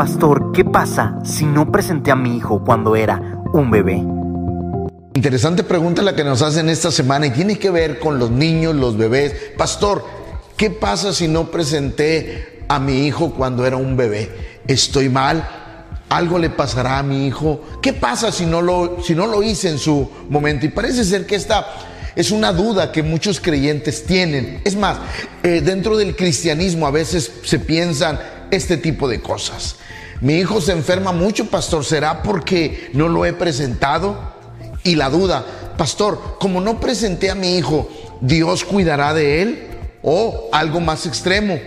Pastor, ¿qué pasa si no presenté a mi hijo cuando era un bebé? Interesante pregunta la que nos hacen esta semana y tiene que ver con los niños, los bebés. Pastor, ¿qué pasa si no presenté a mi hijo cuando era un bebé? ¿Estoy mal? ¿Algo le pasará a mi hijo? ¿Qué pasa si no lo, si no lo hice en su momento? Y parece ser que esta es una duda que muchos creyentes tienen. Es más, eh, dentro del cristianismo a veces se piensan este tipo de cosas. Mi hijo se enferma mucho, pastor, ¿será porque no lo he presentado? Y la duda, pastor, como no presenté a mi hijo, ¿Dios cuidará de él? O algo más extremo,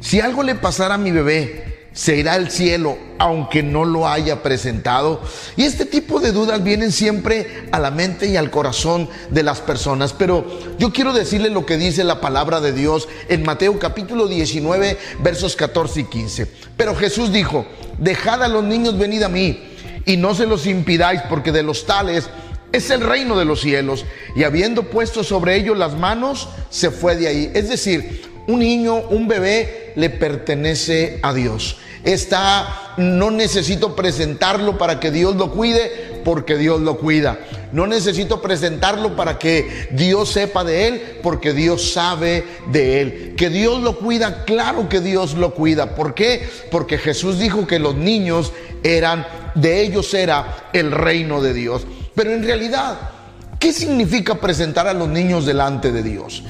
si algo le pasara a mi bebé, se irá al cielo aunque no lo haya presentado. Y este tipo de dudas vienen siempre a la mente y al corazón de las personas. Pero yo quiero decirle lo que dice la palabra de Dios en Mateo capítulo 19 versos 14 y 15. Pero Jesús dijo, dejad a los niños venid a mí y no se los impidáis porque de los tales es el reino de los cielos. Y habiendo puesto sobre ellos las manos, se fue de ahí. Es decir, un niño, un bebé, le pertenece a Dios está, no necesito presentarlo para que Dios lo cuide, porque Dios lo cuida. No necesito presentarlo para que Dios sepa de él, porque Dios sabe de él. Que Dios lo cuida, claro que Dios lo cuida. ¿Por qué? Porque Jesús dijo que los niños eran, de ellos era el reino de Dios. Pero en realidad, ¿qué significa presentar a los niños delante de Dios?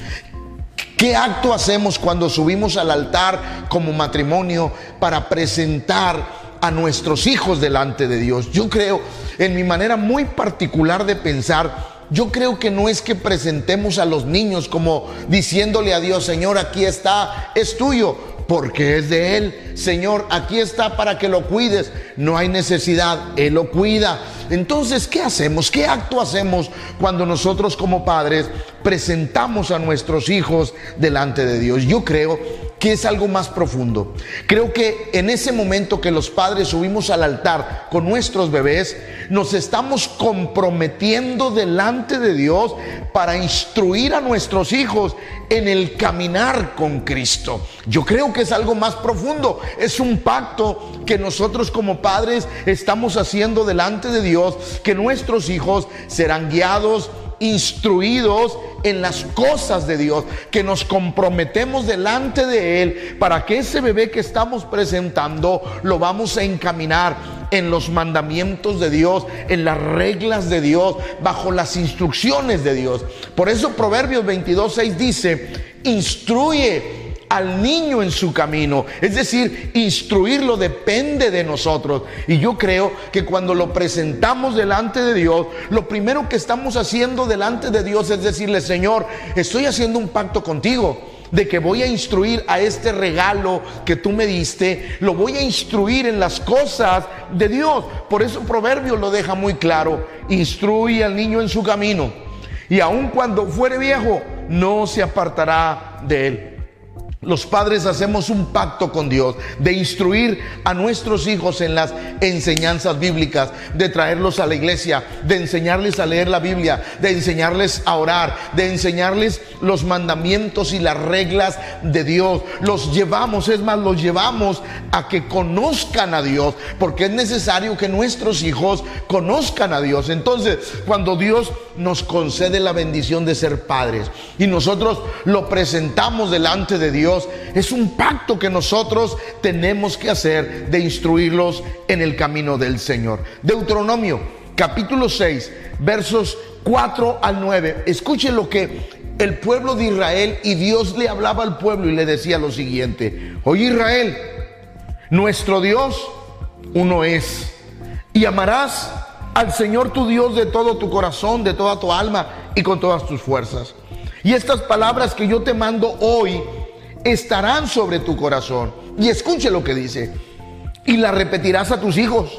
¿Qué acto hacemos cuando subimos al altar como matrimonio para presentar a nuestros hijos delante de Dios? Yo creo, en mi manera muy particular de pensar, yo creo que no es que presentemos a los niños como diciéndole a Dios, Señor, aquí está, es tuyo porque es de Él. Señor, aquí está para que lo cuides. No hay necesidad, Él lo cuida. Entonces, ¿qué hacemos? ¿Qué acto hacemos cuando nosotros como padres presentamos a nuestros hijos delante de Dios? Yo creo que es algo más profundo. Creo que en ese momento que los padres subimos al altar con nuestros bebés, nos estamos comprometiendo delante de Dios para instruir a nuestros hijos en el caminar con Cristo. Yo creo que es algo más profundo. Es un pacto que nosotros como padres estamos haciendo delante de Dios, que nuestros hijos serán guiados instruidos en las cosas de Dios, que nos comprometemos delante de Él para que ese bebé que estamos presentando lo vamos a encaminar en los mandamientos de Dios, en las reglas de Dios, bajo las instrucciones de Dios. Por eso Proverbios 22, 6 dice, instruye al niño en su camino. Es decir, instruirlo depende de nosotros. Y yo creo que cuando lo presentamos delante de Dios, lo primero que estamos haciendo delante de Dios es decirle, Señor, estoy haciendo un pacto contigo de que voy a instruir a este regalo que tú me diste, lo voy a instruir en las cosas de Dios. Por eso Proverbio lo deja muy claro, instruye al niño en su camino y aun cuando fuere viejo, no se apartará de él. Los padres hacemos un pacto con Dios de instruir a nuestros hijos en las enseñanzas bíblicas, de traerlos a la iglesia, de enseñarles a leer la Biblia, de enseñarles a orar, de enseñarles los mandamientos y las reglas de Dios. Los llevamos, es más, los llevamos a que conozcan a Dios, porque es necesario que nuestros hijos conozcan a Dios. Entonces, cuando Dios nos concede la bendición de ser padres y nosotros lo presentamos delante de Dios, es un pacto que nosotros tenemos que hacer de instruirlos en el camino del Señor. Deuteronomio capítulo 6, versos 4 al 9. Escuchen lo que el pueblo de Israel y Dios le hablaba al pueblo y le decía lo siguiente. Oye Israel, nuestro Dios uno es. Y amarás al Señor tu Dios de todo tu corazón, de toda tu alma y con todas tus fuerzas. Y estas palabras que yo te mando hoy estarán sobre tu corazón. Y escuche lo que dice. Y la repetirás a tus hijos.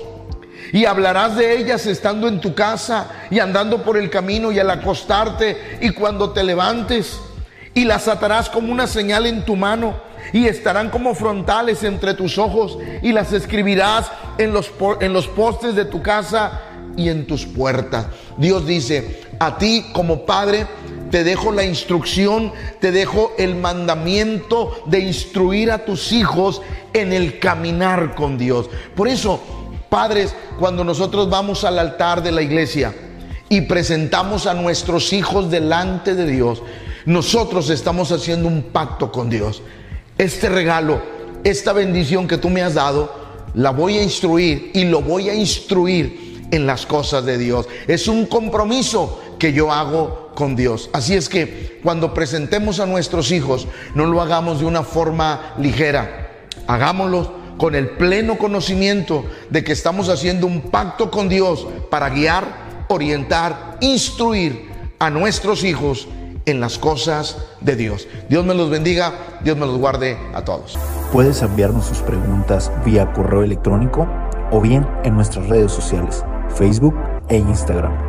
Y hablarás de ellas estando en tu casa y andando por el camino y al acostarte y cuando te levantes. Y las atarás como una señal en tu mano y estarán como frontales entre tus ojos y las escribirás en los, en los postes de tu casa y en tus puertas. Dios dice, a ti como padre te dejo la instrucción, te dejo el mandamiento de instruir a tus hijos en el caminar con Dios. Por eso, padres, cuando nosotros vamos al altar de la iglesia y presentamos a nuestros hijos delante de Dios, nosotros estamos haciendo un pacto con Dios. Este regalo, esta bendición que tú me has dado, la voy a instruir y lo voy a instruir en las cosas de Dios. Es un compromiso que yo hago con Dios. Así es que cuando presentemos a nuestros hijos, no lo hagamos de una forma ligera, hagámoslo con el pleno conocimiento de que estamos haciendo un pacto con Dios para guiar, orientar, instruir a nuestros hijos en las cosas de Dios. Dios me los bendiga, Dios me los guarde a todos. Puedes enviarnos sus preguntas vía correo electrónico o bien en nuestras redes sociales, Facebook e Instagram